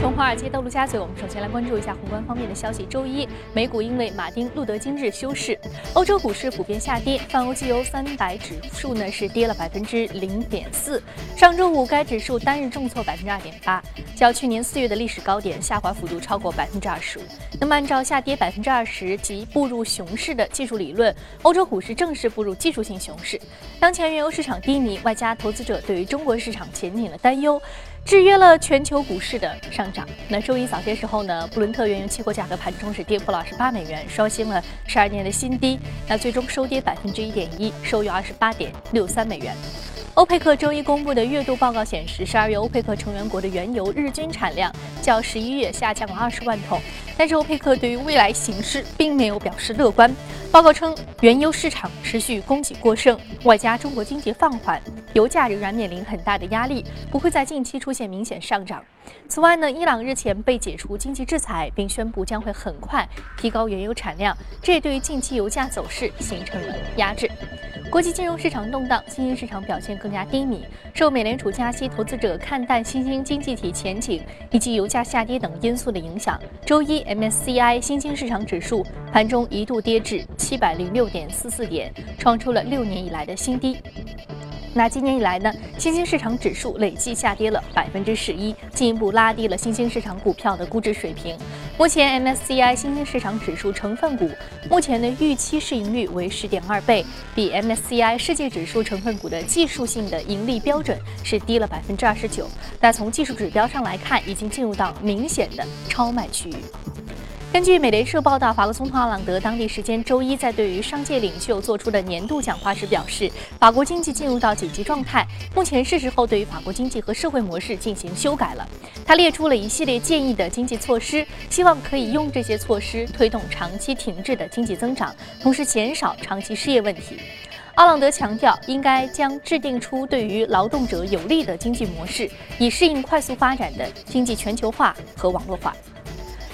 从华尔街到陆家嘴，我们首先来关注一下宏观方面的消息。周一，美股因为马丁·路德金日休市，欧洲股市普遍下跌，泛欧绩优三百指数呢是跌了百分之零点四。上周五，该指数单日重挫百分之二点八，较去年四月的历史高点下滑幅度超过百分之二十五。那么，按照下跌百分之二十即步入熊市的技术理论，欧洲股市正式步入技术性熊市。当前原油市场低迷，外加投资者对于中国市场前景的担忧。制约了全球股市的上涨。那周一早些时候呢，布伦特原油期货价格盘中是跌破了二十八美元，刷新了十二年的新低。那最终收跌百分之一点一，收于二十八点六三美元。欧佩克周一公布的月度报告显示，十二月欧佩克成员国的原油日均产量较十一月下降了二十万桶。但是欧佩克对于未来形势并没有表示乐观。报告称，原油市场持续供给过剩，外加中国经济放缓，油价仍然面临很大的压力，不会在近期出现明显上涨。此外呢，伊朗日前被解除经济制裁，并宣布将会很快提高原油产量，这也对于近期油价走势形成了压制。国际金融市场动荡，新兴市场表现更加低迷。受美联储加息、投资者看淡新兴经济体前景以及油价下跌等因素的影响，周一 MSCI 新兴市场指数盘中一度跌至七百零六点四四点，创出了六年以来的新低。那今年以来呢，新兴市场指数累计下跌了百分之十一，进一步拉低了新兴市场股票的估值水平。目前 MSCI 新兴市场指数成分股目前的预期市盈率为十点二倍，比 MSCI 世界指数成分股的技术性的盈利标准是低了百分之二十九。但从技术指标上来看，已经进入到明显的超卖区域。根据美联社报道，法国总统奥朗德当地时间周一在对于商界领袖做出的年度讲话时表示，法国经济进入到紧急状态，目前是时候对于法国经济和社会模式进行修改了。他列出了一系列建议的经济措施，希望可以用这些措施推动长期停滞的经济增长，同时减少长期失业问题。奥朗德强调，应该将制定出对于劳动者有利的经济模式，以适应快速发展的经济全球化和网络化。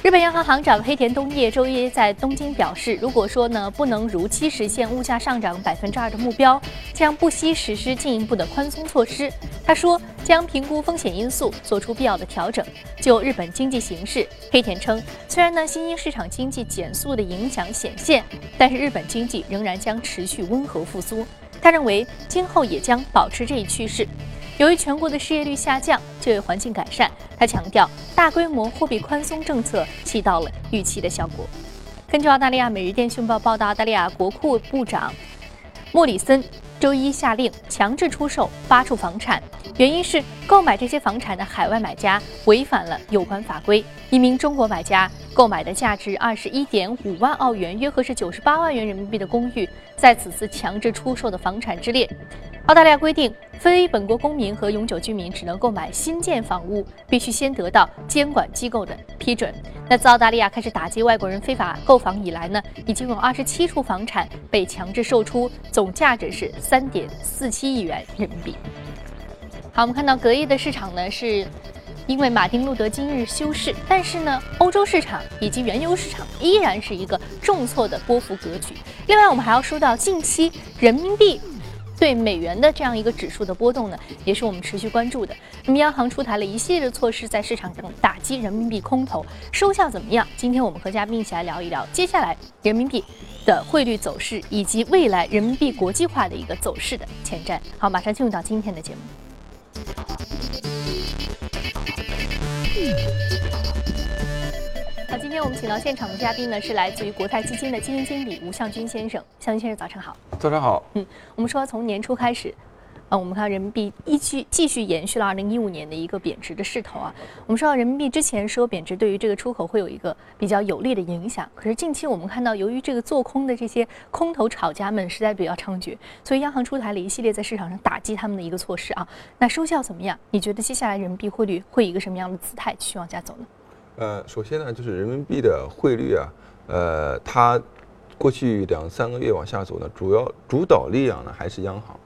日本央行行长黑田东彦周一在东京表示，如果说呢不能如期实现物价上涨百分之二的目标，将不惜实施进一步的宽松措施。他说将评估风险因素，做出必要的调整。就日本经济形势，黑田称，虽然呢新兴市场经济减速的影响显现，但是日本经济仍然将持续温和复苏。他认为今后也将保持这一趋势。由于全国的失业率下降，就业环境改善，他强调大规模货币宽松政策起到了预期的效果。根据澳大利亚《每日电讯报》报道，澳大利亚国库部长莫里森周一下令强制出售八处房产，原因是购买这些房产的海外买家违反了有关法规。一名中国买家购买的价值二十一点五万澳元（约合是九十八万元人民币）的公寓，在此次强制出售的房产之列。澳大利亚规定，非本国公民和永久居民只能购买新建房屋，必须先得到监管机构的批准。那自澳大利亚开始打击外国人非法购房以来呢，已经有二十七处房产被强制售出，总价值是三点四七亿元人民币。好，我们看到隔夜的市场呢，是因为马丁路德今日休市，但是呢，欧洲市场以及原油市场依然是一个重挫的波幅格局。另外，我们还要说到近期人民币。对美元的这样一个指数的波动呢，也是我们持续关注的。那么央行出台了一系列措施，在市场中打击人民币空头，收效怎么样？今天我们和嘉宾一起来聊一聊接下来人民币的汇率走势，以及未来人民币国际化的一个走势的前瞻。好，马上进入到今天的节目。好，今天我们请到现场的嘉宾呢，是来自于国泰基金的基金经理吴向军先生。向军先生，早上好。早上好。嗯，我们说从年初开始，呃，我们看人民币一继继续延续了二零一五年的一个贬值的势头啊。我们说到人民币之前说贬值对于这个出口会有一个比较有利的影响，可是近期我们看到，由于这个做空的这些空头炒家们实在比较猖獗，所以央行出台了一系列在市场上打击他们的一个措施啊。那收效怎么样？你觉得接下来人民币汇率会以一个什么样的姿态继续往下走呢？呃，首先呢，就是人民币的汇率啊，呃，它过去两三个月往下走呢，主要主导力量呢还是央行，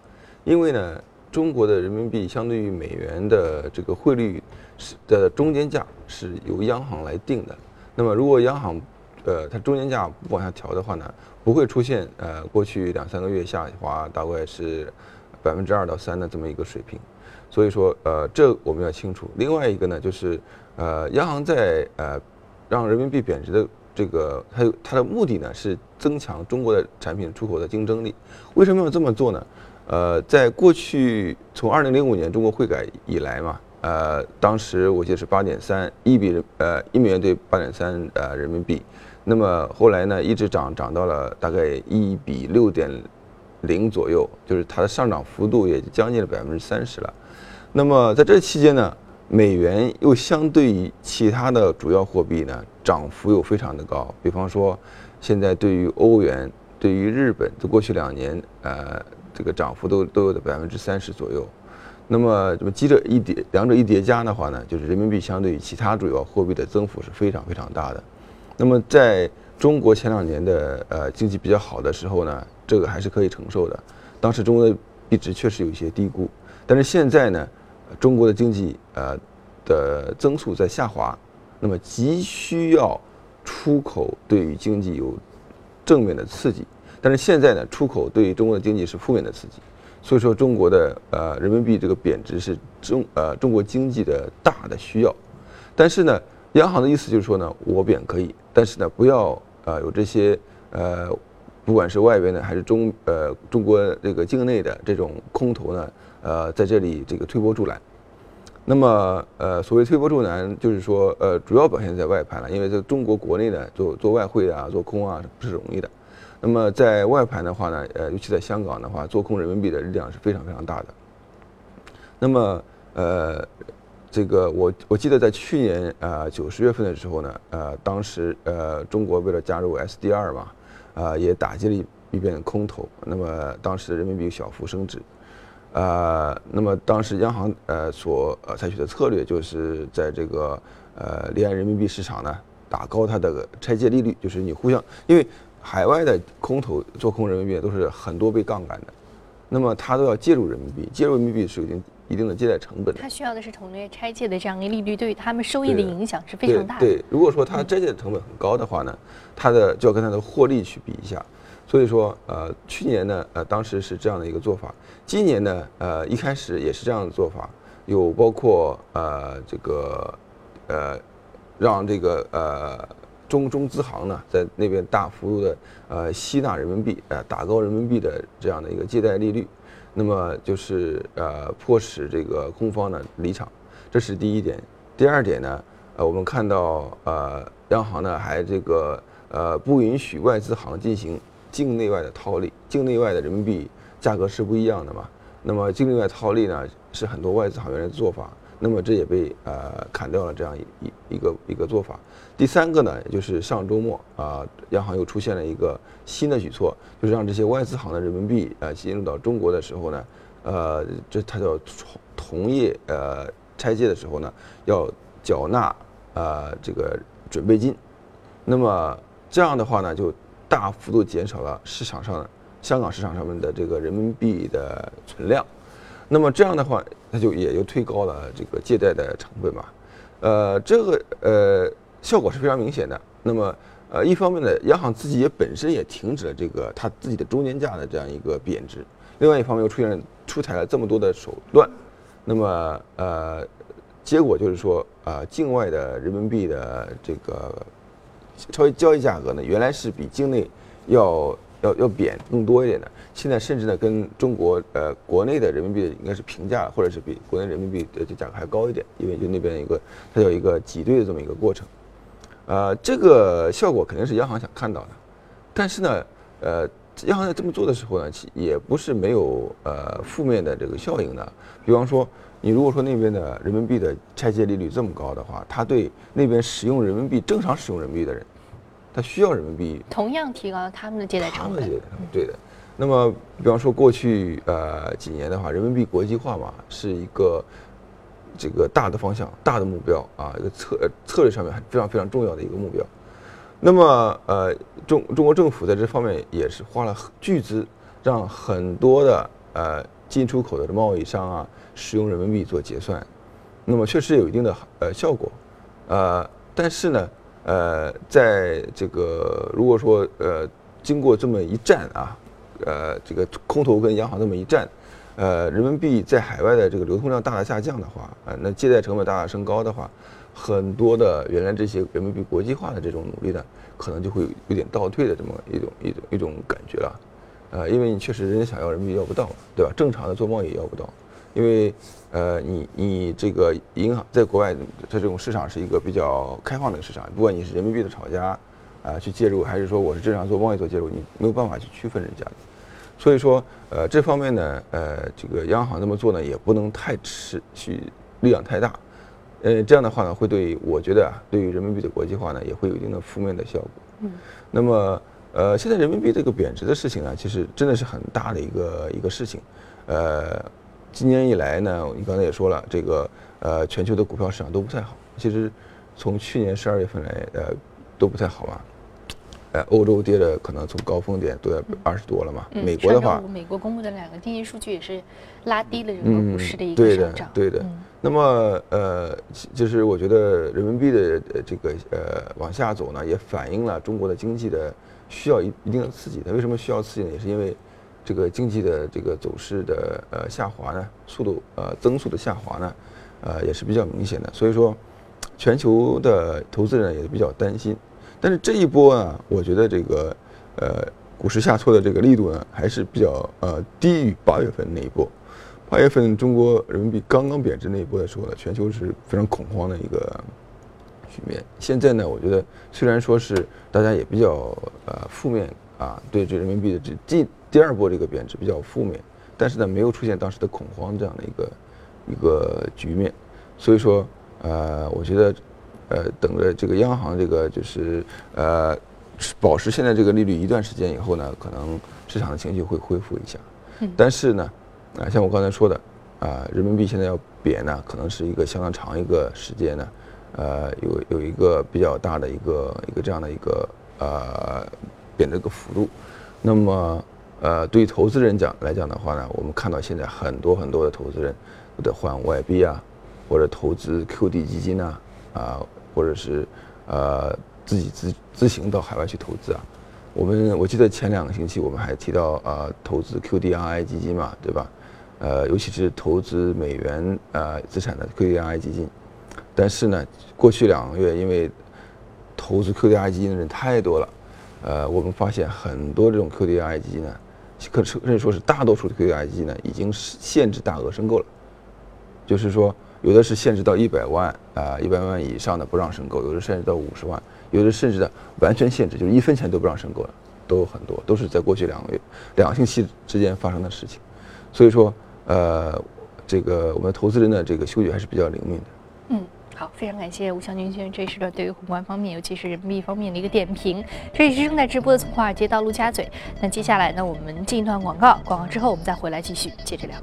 因为呢，中国的人民币相对于美元的这个汇率是的中间价是由央行来定的。那么如果央行呃它中间价不往下调的话呢，不会出现呃过去两三个月下滑大概是百分之二到三的这么一个水平。所以说呃这我们要清楚。另外一个呢就是。呃，央行在呃让人民币贬值的这个，它它的目的呢是增强中国的产品出口的竞争力。为什么要这么做呢？呃，在过去从二零零五年中国汇改以来嘛，呃，当时我记得是八点三一比呃一美元兑八点三呃人民币，那么后来呢一直涨涨到了大概一比六点零左右，就是它的上涨幅度也将近了百分之三十了。那么在这期间呢，美元又相对于其他的主要货币呢涨幅又非常的高，比方说现在对于欧元、对于日本，在过去两年呃这个涨幅都都有的百分之三十左右。那么，这么几者一叠，两者一叠加的话呢，就是人民币相对于其他主要货币的增幅是非常非常大的。那么，在中国前两年的呃经济比较好的时候呢，这个还是可以承受的。当时中国的币值确实有一些低估，但是现在呢，中国的经济呃的增速在下滑，那么急需要出口对于经济有正面的刺激，但是现在呢，出口对于中国的经济是负面的刺激。所以说，中国的呃人民币这个贬值是中呃中国经济的大的需要，但是呢，央行的意思就是说呢，我贬可以，但是呢，不要呃有这些呃，不管是外边的还是中呃中国这个境内的这种空头呢，呃在这里这个推波助澜。那么呃所谓推波助澜，就是说呃主要表现在外盘了，因为在中国国内呢做做外汇啊做空啊不是容易的。那么在外盘的话呢，呃，尤其在香港的话，做空人民币的力量是非常非常大的。那么，呃，这个我我记得在去年呃九十月份的时候呢，呃，当时呃中国为了加入 SDR 嘛，啊，也打击了一一遍空头。那么当时人民币小幅升值，啊，那么当时央行呃所呃采取的策略就是在这个呃离岸人民币市场呢打高它的拆借利率，就是你互相因为。海外的空头做空人民币都是很多倍杠杆的，那么它都要介入人民币，介入人民币是有一定的借贷成本的。它需要的是同业拆借的这样一个利率，对于他们收益的影响是非常大的。对，如果说它拆借的成本很高的话呢，它的就要跟它的获利去比一下。所以说，呃，去年呢，呃，当时是这样的一个做法。今年呢，呃，一开始也是这样的做法，有包括呃这个呃让这个呃。中中资行呢，在那边大幅度的呃吸纳人民币，呃打高人民币的这样的一个借贷利率，那么就是呃迫使这个空方呢离场，这是第一点。第二点呢，呃我们看到呃央行呢还这个呃不允许外资行进行境内外的套利，境内外的人民币价格是不一样的嘛，那么境内外套利呢是很多外资行原来的做法。那么这也被呃砍掉了这样一一一个一个做法。第三个呢，也就是上周末啊，央行又出现了一个新的举措，就是让这些外资行的人民币呃进入到中国的时候呢，呃，这它叫同同业呃拆借的时候呢，要缴纳呃这个准备金。那么这样的话呢，就大幅度减少了市场上香港市场上面的这个人民币的存量。那么这样的话，它就也就推高了这个借贷的成本嘛，呃，这个呃效果是非常明显的。那么呃，一方面呢，央行自己也本身也停止了这个它自己的中间价的这样一个贬值，另外一方面又出现出台了这么多的手段，那么呃，结果就是说啊，境外的人民币的这个超交易价格呢，原来是比境内要。要要贬更多一点的，现在甚至呢跟中国呃国内的人民币应该是平价，或者是比国内人民币的这价格还高一点，因为就那边一个它有一个挤兑的这么一个过程，呃，这个效果肯定是央行想看到的，但是呢，呃，央行在这么做的时候呢，其也不是没有呃负面的这个效应的，比方说你如果说那边的人民币的拆借利率这么高的话，它对那边使用人民币正常使用人民币的人。它需要人民币，同样提高他们的借贷成本。对的。那么，比方说过去呃几年的话，人民币国际化嘛，是一个这个大的方向、大的目标啊，一个策策略上面非常非常重要的一个目标。那么呃，中中国政府在这方面也是花了巨资，让很多的呃进出口的贸易商啊使用人民币做结算，那么确实有一定的呃效果，呃，但是呢。呃，在这个如果说呃，经过这么一战啊，呃，这个空头跟央行这么一战，呃，人民币在海外的这个流通量大大下降的话，呃，那借贷成本大大升高的话，很多的原来这些人民币国际化的这种努力呢，可能就会有点倒退的这么一种一种一种感觉了。呃，因为你确实人家想要人民币要不到，对吧？正常的做贸易也要不到，因为呃，你你这个银行在国外在这种市场是一个比较开放的市场，不管你是人民币的炒家啊去介入，还是说我是正常做贸易做介入，你没有办法去区分人家的。所以说，呃，这方面呢，呃，这个央行这么做呢，也不能太持续力量太大，呃，这样的话呢，会对我觉得啊，对于人民币的国际化呢，也会有一定的负面的效果。嗯，那么。呃，现在人民币这个贬值的事情呢，其实真的是很大的一个一个事情。呃，今年以来呢，你刚才也说了，这个呃，全球的股票市场都不太好。其实从去年十二月份来，呃，都不太好嘛。呃，欧洲跌的可能从高峰点都要二十多了嘛。美国的话，美国公布的两个经济数据也是拉低了整个股市的一个上涨。对的，对的。那么呃，就是我觉得人民币的这个呃往下走呢，也反映了中国的经济的。需要一一定的刺激，它为什么需要刺激呢？也是因为这个经济的这个走势的呃下滑呢，速度呃增速的下滑呢，呃也是比较明显的。所以说，全球的投资人也比较担心。但是这一波啊，我觉得这个呃股市下挫的这个力度呢，还是比较呃低于八月份那一波。八月份中国人民币刚刚贬值那一波的时候呢，全球是非常恐慌的一个。局面现在呢，我觉得虽然说是大家也比较呃负面啊，对这人民币的这第第二波这个贬值比较负面，但是呢，没有出现当时的恐慌这样的一个一个局面，所以说呃，我觉得呃，等着这个央行这个就是呃保持现在这个利率一段时间以后呢，可能市场的情绪会恢复一下。但是呢，啊，像我刚才说的啊，人民币现在要贬呢，可能是一个相当长一个时间呢。呃，有有一个比较大的一个一个这样的一个呃贬的一个幅度，那么呃对于投资人讲来讲的话呢，我们看到现在很多很多的投资人都在换外币啊，或者投资 QD 基金呐，啊，或者是呃自己自自行到海外去投资啊。我们我记得前两个星期我们还提到啊，投资 QDRI 基金嘛，对吧？呃，尤其是投资美元呃资产的 QDRI 基金。但是呢，过去两个月因为投资 QDRI 基金的人太多了，呃，我们发现很多这种 QDII 基金呢，可说可以说是大多数的 QDII 基金呢，已经是限制大额申购了。就是说，有的是限制到一百万啊，一百万以上的不让申购；有的限制到五十万；有的甚至的完全限制，就是一分钱都不让申购了，都有很多，都是在过去两个月、两个星期之间发生的事情。所以说，呃，这个我们投资人的这个嗅觉还是比较灵敏的。好，非常感谢吴强军先生这一时段对于宏观方面，尤其是人民币方面的一个点评。这里是正在直播的从华尔街到陆家嘴。那接下来呢，我们进一段广告，广告之后我们再回来继续接着聊。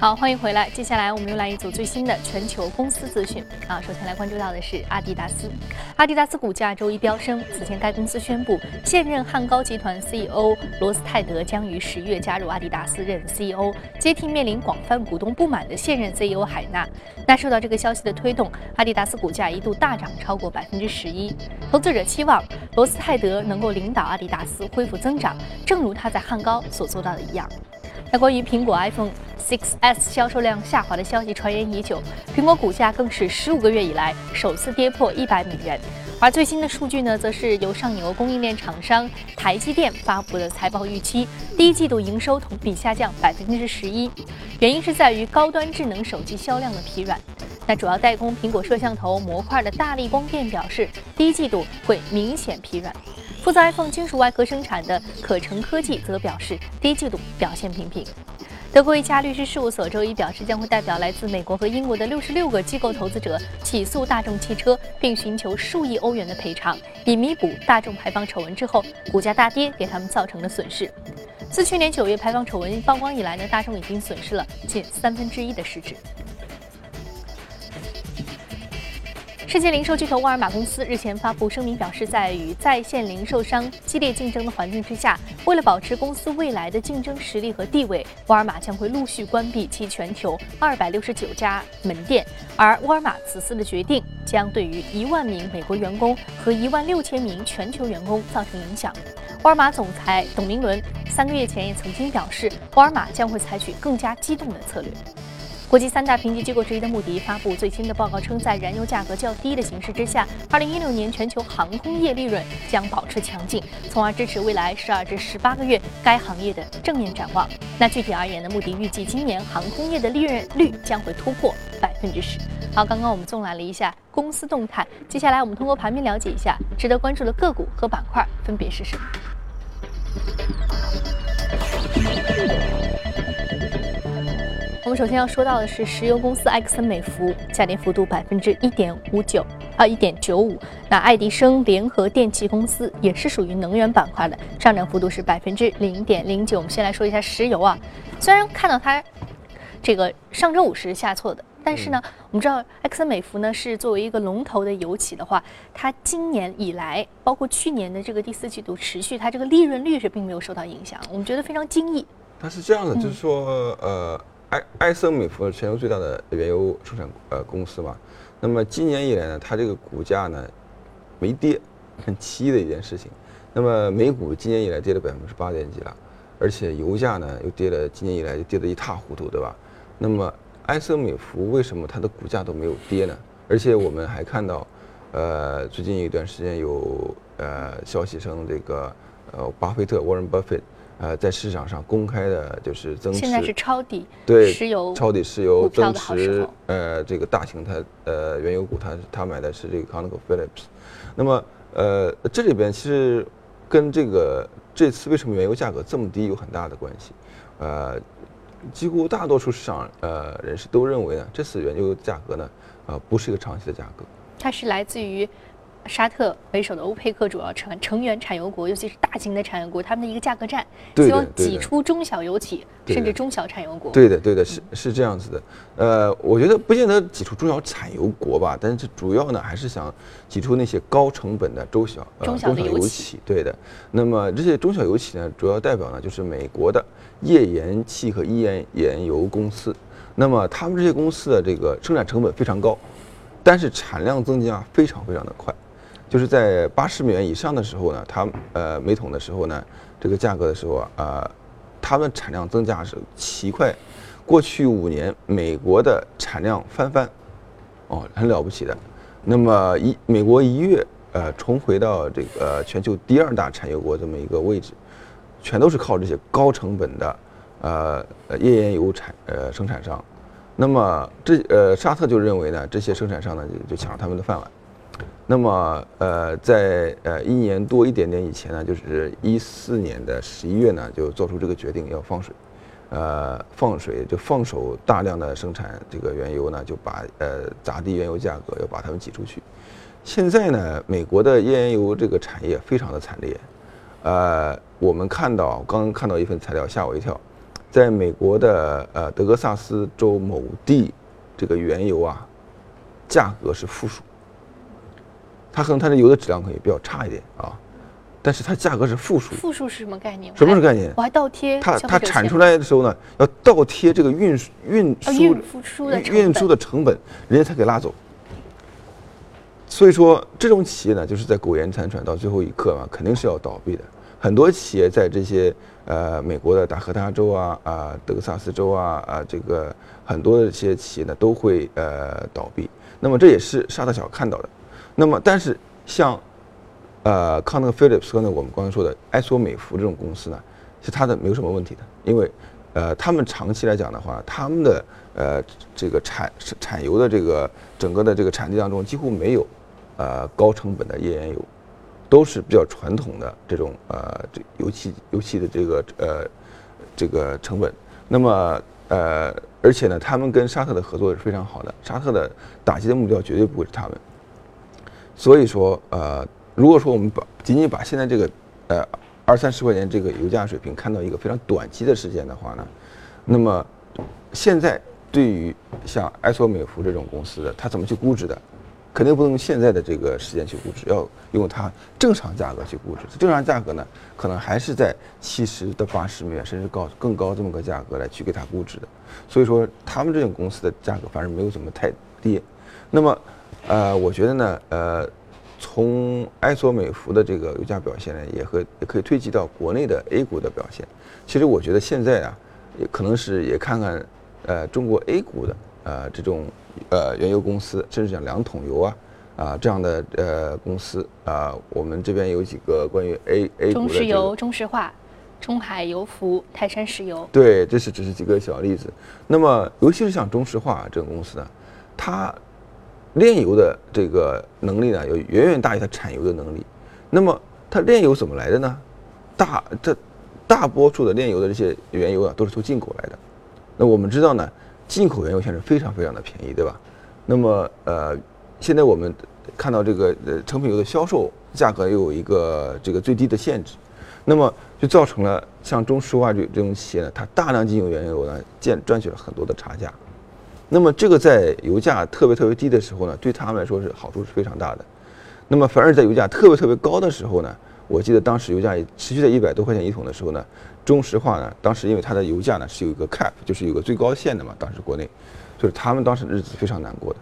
好，欢迎回来。接下来我们又来一组最新的全球公司资讯啊。首先来关注到的是阿迪达斯，阿迪达斯股价周一飙升。此前该公司宣布，现任汉高集团 CEO 罗斯泰德将于十月加入阿迪达斯任 CEO，接替面临广泛股东不满的现任 CEO 海纳。那受到这个消息的推动，阿迪达斯股价一度大涨超过百分之十一。投资者期望罗斯泰德能够领导阿迪达斯恢复增长，正如他在汉高所做到的一样。那关于苹果 iPhone 6s 销售量下滑的消息传言已久，苹果股价更是十五个月以来首次跌破一百美元。而最新的数据呢，则是由上游供应链厂商台积电发布的财报预期，第一季度营收同比下降百分之十一，原因是在于高端智能手机销量的疲软。那主要代工苹果摄像头模块的大力光电表示，第一季度会明显疲软。负责 iPhone 金属外壳生产的可成科技则表示，第一季度表现平平。德国一家律师事务所周一表示，将会代表来自美国和英国的六十六个机构投资者起诉大众汽车，并寻求数亿欧元的赔偿，以弥补大众排放丑闻之后股价大跌给他们造成的损失。自去年九月排放丑闻曝光以来呢，大众已经损失了近三分之一的市值。世界零售巨头沃尔玛公司日前发布声明，表示在与在线零售商激烈竞争的环境之下，为了保持公司未来的竞争实力和地位，沃尔玛将会陆续关闭其全球二百六十九家门店。而沃尔玛此次的决定将对于一万名美国员工和一万六千名全球员工造成影响。沃尔玛总裁董明伦三个月前也曾经表示，沃尔玛将会采取更加激动的策略。国际三大评级机构之一的穆迪发布最新的报告称，在燃油价格较低的形势之下，2016年全球航空业利润将保持强劲，从而支持未来12至18个月该行业的正面展望。那具体而言呢，穆迪预计今年航空业的利润率将会突破百分之十。好，刚刚我们纵览了一下公司动态，接下来我们通过盘面了解一下值得关注的个股和板块分别是什么。我们首先要说到的是石油公司埃克森美孚，下跌幅度百分之一点五九啊，一点九五。那爱迪生联合电气公司也是属于能源板块的，上涨幅度是百分之零点零九。我们先来说一下石油啊，虽然看到它这个上周五是下挫的，但是呢，我们知道埃克森美孚呢是作为一个龙头的油企的话，它今年以来，包括去年的这个第四季度持续，它这个利润率是并没有受到影响，我们觉得非常惊异。它是这样的，就是说呃。埃埃森美孚全球最大的原油生产呃公司嘛，那么今年以来呢，它这个股价呢没跌，很奇异的一件事情。那么美股今年以来跌了百分之八点几了，而且油价呢又跌了，今年以来又跌得一塌糊涂，对吧？那么埃森美孚为什么它的股价都没有跌呢？而且我们还看到，呃，最近一段时间有呃消息称这个呃巴菲特沃伦巴菲特。呃，在市场上公开的就是增持，现在是抄底对石油抄底石油增持呃这个大型它呃原油股，它它买的是这个 ConocoPhillips。那么呃这里边其实跟这个这次为什么原油价格这么低有很大的关系。呃，几乎大多数市场呃人士都认为呢，这次原油价格呢呃不是一个长期的价格，它是来自于。沙特为首的欧佩克主要成成员产油国，尤其是大型的产油国，他们的一个价格战，希望挤出中小油企，甚至中小产油国。对的，对的，是是这样子的。呃，我觉得不见得挤出中小产油国吧，但是主要呢还是想挤出那些高成本的中小中小油企。对的。那么这些中小油企呢，主要代表呢就是美国的页岩气和页岩油公司。那么他们这些公司的这个生产成本非常高，但是产量增加非常非常的快。就是在八十美元以上的时候呢，它呃每桶的时候呢，这个价格的时候啊，呃，它们产量增加是奇快，过去五年美国的产量翻番，哦，很了不起的。那么一美国一跃呃重回到这个全球第二大产油国这么一个位置，全都是靠这些高成本的呃页岩油产呃生产商。那么这呃沙特就认为呢，这些生产商呢就就抢了他们的饭碗。那么，呃，在呃一年多一点点以前呢，就是一四年的十一月呢，就做出这个决定要放水，呃，放水就放手大量的生产这个原油呢，就把呃砸低原油价格，要把它们挤出去。现在呢，美国的页岩油这个产业非常的惨烈，呃，我们看到刚刚看到一份材料吓我一跳，在美国的呃德克萨斯州某地，这个原油啊，价格是负数。它可能它的油的质量可以比较差一点啊，但是它价格是负数。负数是什么概念？什么是概念？我还倒贴。它它产出来的时候呢，要倒贴这个运输运输运输的成本，人家才给拉走。所以说，这种企业呢，就是在苟延残喘到最后一刻嘛，肯定是要倒闭的。很多企业在这些呃美国的达科他州啊啊德克萨斯州啊啊这个很多的这些企业呢都会呃倒闭。那么这也是沙特小看到的。那么，但是像，呃，康那个菲利普斯呢，我们刚才说的埃索美孚这种公司呢，其实它的没有什么问题的，因为，呃，他们长期来讲的话，他们的呃这个产产油的这个整个的这个产地当中几乎没有，呃高成本的页岩油，都是比较传统的这种呃这油气油气的这个呃这个成本。那么呃，而且呢，他们跟沙特的合作是非常好的，沙特的打击的目标绝对不会是他们。所以说，呃，如果说我们把仅仅把现在这个，呃，二三十块钱这个油价水平看到一个非常短期的时间的话呢，那么现在对于像埃索美孚这种公司的，它怎么去估值的？肯定不能用现在的这个时间去估值，要用它正常价格去估值。正常价格呢，可能还是在七十到八十美元，甚至高更高这么个价格来去给它估值的。所以说，他们这种公司的价格反而没有怎么太跌。那么。呃，我觉得呢，呃，从埃索美孚的这个油价表现呢，也和也可以推及到国内的 A 股的表现。其实我觉得现在啊，也可能是也看看，呃中国 A 股的呃这种呃原油公司，甚至讲两桶油啊啊这样的呃公司啊，我们这边有几个关于 A A 股的、中石油、中石化、中海油服、泰山石油。对，这是只是几个小例子。那么尤其是像中石化这种公司呢，它炼油的这个能力呢，要远远大于它产油的能力。那么它炼油怎么来的呢？大这大多数的炼油的这些原油啊，都是从进口来的。那我们知道呢，进口原油现在非常非常的便宜，对吧？那么呃，现在我们看到这个呃成品油的销售价格又有一个这个最低的限制，那么就造成了像中石化这这种企业呢，它大量进口原油呢，赚赚取了很多的差价。那么这个在油价特别特别低的时候呢，对他们来说是好处是非常大的。那么反而在油价特别特别高的时候呢，我记得当时油价持续在一百多块钱一桶的时候呢，中石化呢，当时因为它的油价呢是有一个 cap，就是有个最高线的嘛，当时国内，就是他们当时日子非常难过的。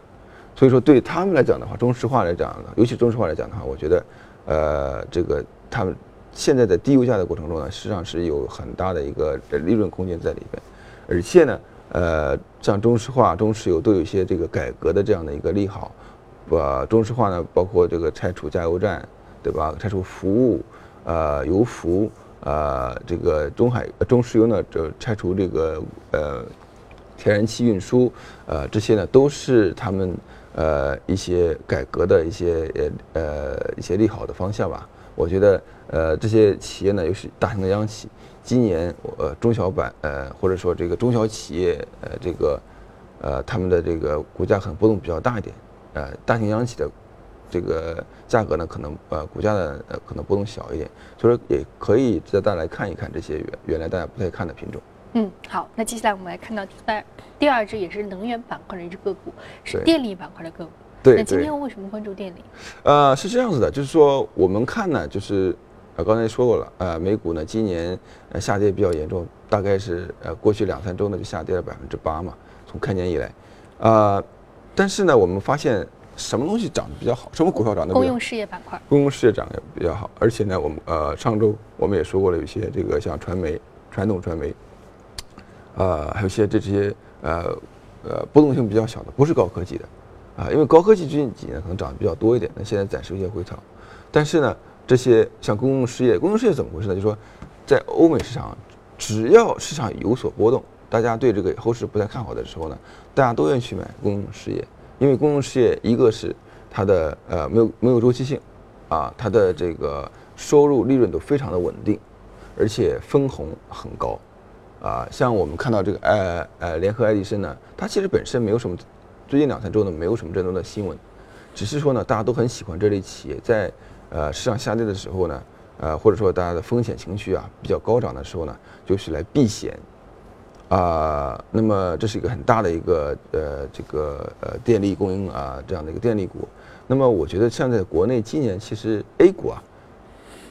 所以说对他们来讲的话，中石化来讲呢，尤其中石化来讲的话，我觉得，呃，这个他们现在在低油价的过程中呢，实际上是有很大的一个利润空间在里边，而且呢。呃，像中石化、中石油都有一些这个改革的这样的一个利好，把中石化呢，包括这个拆除加油站，对吧？拆除服务，呃，油服，呃，这个中海中石油呢，这拆除这个呃天然气运输，呃，这些呢都是他们呃一些改革的一些呃呃一些利好的方向吧。我觉得呃这些企业呢又是大型的央企。今年，呃，中小板，呃，或者说这个中小企业，呃，这个，呃，他们的这个股价可能波动比较大一点，呃，大型央企的这个价格呢，可能呃，股价呢，呃，可能波动小一点，所以说也可以值得大家来看一看这些原原来大家不太看的品种。嗯，好，那接下来我们来看到第二第二只也是能源板块的一只个股，是电力板块的个股。对。那今天为什么关注电力？呃，是这样子的，就是说我们看呢，就是。呃，刚才说过了，呃，美股呢今年呃下跌比较严重，大概是呃过去两三周呢就下跌了百分之八嘛，从开年以来，呃，但是呢我们发现什么东西涨得比较好，什么股票涨得？公用事业板块。公用事业涨得比较好，而且呢我们呃上周我们也说过了，有些这个像传媒、传统传媒，呃，还有一些这些呃呃波动性比较小的，不是高科技的，啊，因为高科技最近几年可能涨得比较多一点，那现在暂时有些回调，但是呢。这些像公共事业，公共事业怎么回事呢？就是说，在欧美市场，只要市场有所波动，大家对这个后市不太看好的时候呢，大家都愿意去买公共事业，因为公共事业一个是它的呃没有没有周期性，啊，它的这个收入利润都非常的稳定，而且分红很高，啊，像我们看到这个呃呃联合爱迪生呢，它其实本身没有什么，最近两三周呢没有什么这种的新闻，只是说呢大家都很喜欢这类企业在。呃，市场下跌的时候呢，呃，或者说大家的风险情绪啊比较高涨的时候呢，就是来避险，啊，那么这是一个很大的一个呃这个呃电力供应啊这样的一个电力股。那么我觉得像在国内今年其实 A 股啊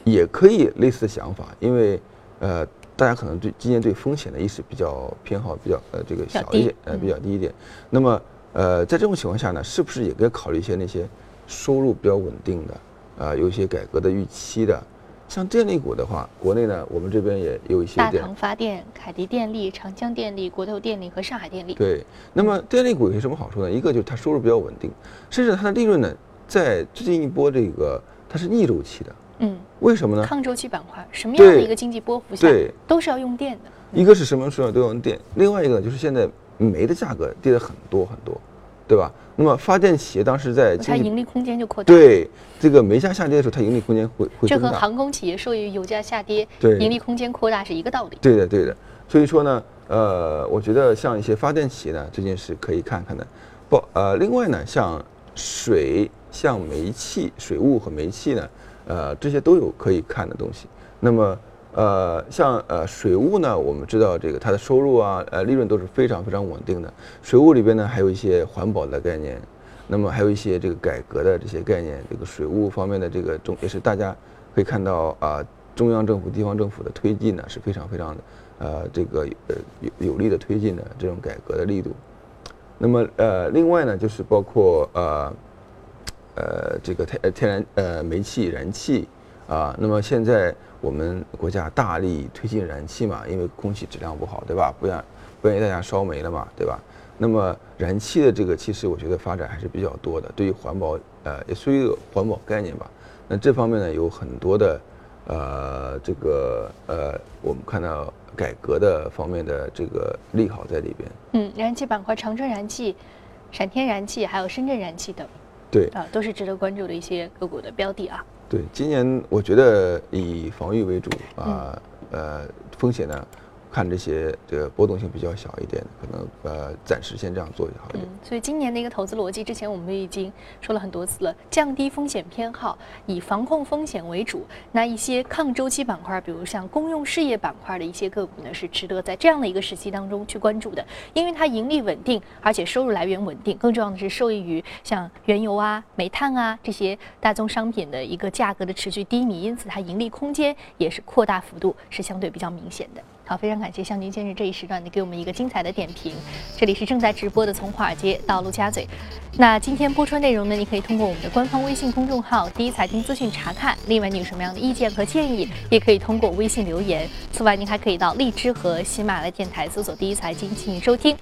也可以类似的想法，因为呃大家可能对今年对风险的意识比较偏好比较呃这个小一点呃比较低一点。那么呃在这种情况下呢，是不是也该考虑一些那些收入比较稳定的？啊，有一些改革的预期的，像电力股的话，国内呢，我们这边也有一些。大唐发电、凯迪电力、长江电力、国投电力和上海电力。对，那么电力股有什么好处呢？一个就是它收入比较稳定，甚至它的利润呢，在最近一波这个它是逆周期的。嗯。为什么呢？抗周期板块，什么样的一个经济波幅下，都是要用电的。一个是什么时候都要用电，另外一个，就是现在煤的价格跌了很多很多。对吧？那么发电企业当时在它盈利空间就扩大。对，这个煤价下跌的时候，它盈利空间会会这和航空企业受益于油价下跌，对盈利空间扩大是一个道理。对的，对的。所以说呢，呃，我觉得像一些发电企业呢，最近是可以看看的。不，呃，另外呢，像水、像煤气、水务和煤气呢，呃，这些都有可以看的东西。那么。呃，像呃水务呢，我们知道这个它的收入啊，呃利润都是非常非常稳定的。水务里边呢，还有一些环保的概念，那么还有一些这个改革的这些概念，这个水务方面的这个中也是大家可以看到啊，中央政府、地方政府的推进呢是非常非常的呃这个呃有有力的推进的这种改革的力度。那么呃另外呢，就是包括呃呃这个天天然呃煤气、燃气啊，那么现在。我们国家大力推进燃气嘛，因为空气质量不好，对吧？不愿不愿意大家烧煤了嘛，对吧？那么燃气的这个其实我觉得发展还是比较多的，对于环保呃也属于一个环保概念吧。那这方面呢有很多的呃这个呃我们看到改革的方面的这个利好在里边。嗯，燃气板块，长春燃气、陕天然气还有深圳燃气等，对，啊，都是值得关注的一些个股的标的啊。对，今年我觉得以防御为主啊，呃，风险呢。看这些这个波动性比较小一点，可能呃暂时先这样做就好一点。嗯，所以今年的一个投资逻辑，之前我们已经说了很多次了，降低风险偏好，以防控风险为主。那一些抗周期板块，比如像公用事业板块的一些个股呢，是值得在这样的一个时期当中去关注的，因为它盈利稳定，而且收入来源稳定，更重要的是受益于像原油啊、煤炭啊这些大宗商品的一个价格的持续低迷，因此它盈利空间也是扩大幅度是相对比较明显的。好，非常感谢向军先生这一时段的给我们一个精彩的点评。这里是正在直播的从华尔街到陆家嘴。那今天播出内容呢，你可以通过我们的官方微信公众号“第一财经资讯”查看。另外，你有什么样的意见和建议，也可以通过微信留言。此外，您还可以到荔枝和喜马拉雅电台搜索“第一财经”进行收听。